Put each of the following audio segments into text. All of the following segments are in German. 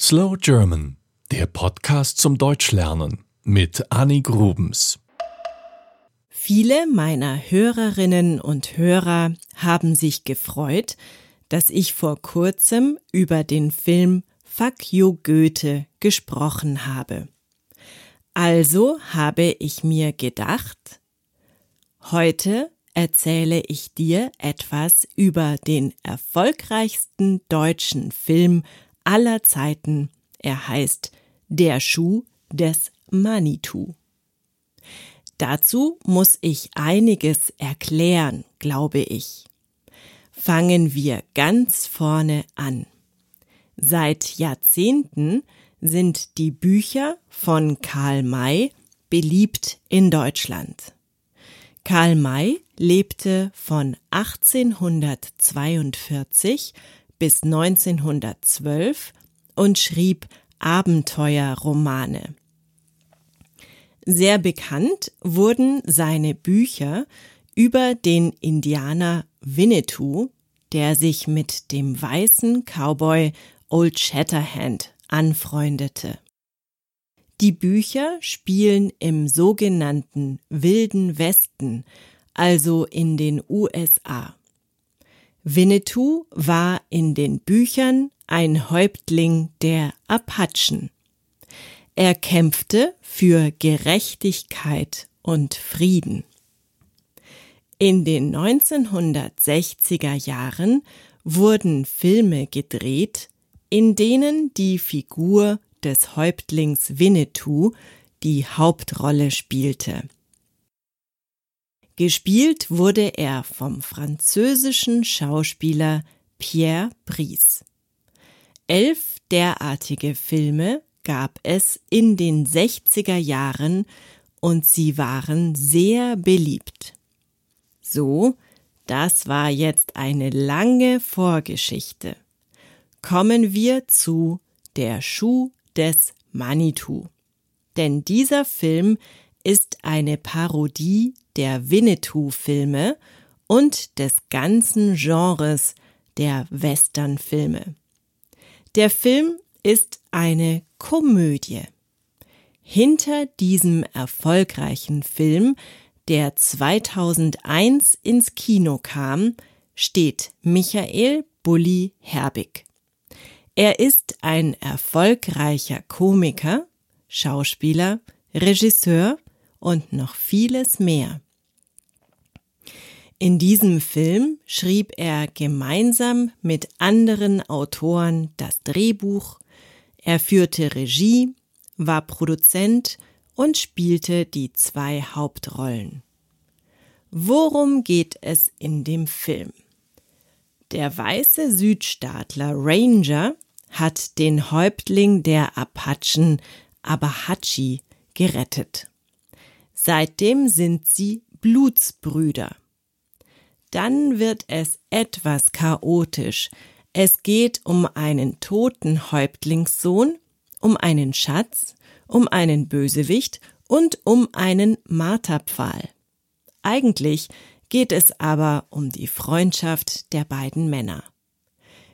Slow German, der Podcast zum Deutschlernen mit Annie Grubens. Viele meiner Hörerinnen und Hörer haben sich gefreut, dass ich vor kurzem über den Film Fuck You Goethe gesprochen habe. Also habe ich mir gedacht, heute erzähle ich dir etwas über den erfolgreichsten deutschen Film aller Zeiten. Er heißt Der Schuh des Manitou. Dazu muss ich einiges erklären, glaube ich. Fangen wir ganz vorne an. Seit Jahrzehnten sind die Bücher von Karl May beliebt in Deutschland. Karl May lebte von 1842 bis 1912 und schrieb Abenteuerromane. Sehr bekannt wurden seine Bücher über den Indianer Winnetou, der sich mit dem weißen Cowboy Old Shatterhand anfreundete. Die Bücher spielen im sogenannten Wilden Westen, also in den USA. Winnetou war in den Büchern ein Häuptling der Apachen. Er kämpfte für Gerechtigkeit und Frieden. In den 1960er Jahren wurden Filme gedreht, in denen die Figur des Häuptlings Winnetou die Hauptrolle spielte. Gespielt wurde er vom französischen Schauspieler Pierre Brice. Elf derartige Filme gab es in den 60er Jahren und sie waren sehr beliebt. So, das war jetzt eine lange Vorgeschichte. Kommen wir zu Der Schuh des Manitou. Denn dieser Film ist eine Parodie der Winnetou-Filme und des ganzen Genres der Western-Filme. Der Film ist eine Komödie. Hinter diesem erfolgreichen Film, der 2001 ins Kino kam, steht Michael Bulli Herbig. Er ist ein erfolgreicher Komiker, Schauspieler, Regisseur und noch vieles mehr. In diesem Film schrieb er gemeinsam mit anderen Autoren das Drehbuch, er führte Regie, war Produzent und spielte die zwei Hauptrollen. Worum geht es in dem Film? Der weiße Südstaatler Ranger hat den Häuptling der Apachen Abahachi gerettet. Seitdem sind sie Blutsbrüder. Dann wird es etwas chaotisch. Es geht um einen toten Häuptlingssohn, um einen Schatz, um einen Bösewicht und um einen Marterpfahl. Eigentlich geht es aber um die Freundschaft der beiden Männer.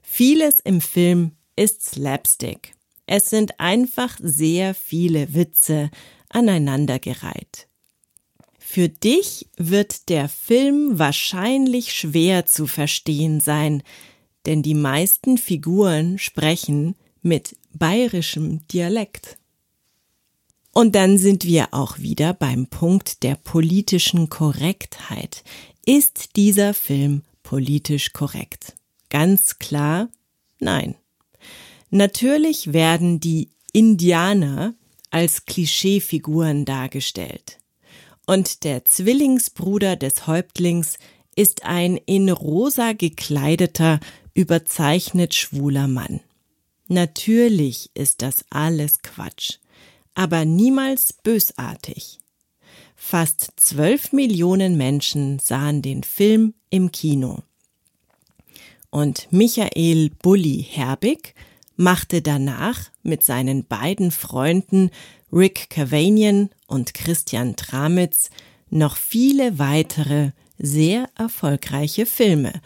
Vieles im Film ist Slapstick. Es sind einfach sehr viele Witze aneinandergereiht. Für dich wird der Film wahrscheinlich schwer zu verstehen sein, denn die meisten Figuren sprechen mit bayerischem Dialekt. Und dann sind wir auch wieder beim Punkt der politischen Korrektheit. Ist dieser Film politisch korrekt? Ganz klar, nein. Natürlich werden die Indianer als Klischeefiguren dargestellt und der Zwillingsbruder des Häuptlings ist ein in rosa gekleideter, überzeichnet schwuler Mann. Natürlich ist das alles Quatsch, aber niemals bösartig. Fast zwölf Millionen Menschen sahen den Film im Kino. Und Michael Bulli Herbig machte danach mit seinen beiden Freunden Rick Cavanian und Christian Tramitz noch viele weitere sehr erfolgreiche Filme,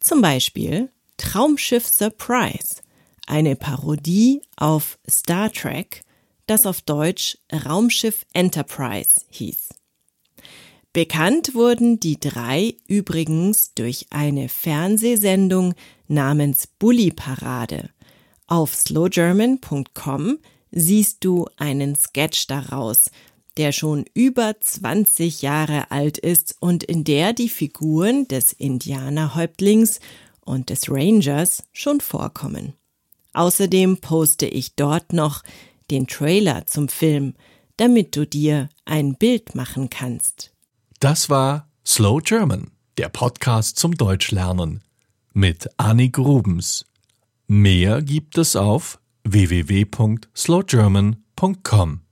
zum Beispiel Traumschiff Surprise, eine Parodie auf Star Trek, das auf Deutsch Raumschiff Enterprise hieß. Bekannt wurden die drei übrigens durch eine Fernsehsendung namens Bully Parade. Auf slowgerman.com siehst du einen Sketch daraus, der schon über 20 Jahre alt ist und in der die Figuren des Indianerhäuptlings und des Rangers schon vorkommen. Außerdem poste ich dort noch den Trailer zum Film, damit du dir ein Bild machen kannst. Das war Slow German, der Podcast zum Deutschlernen mit Annik Grubens. Mehr gibt es auf www.slowgerman.com.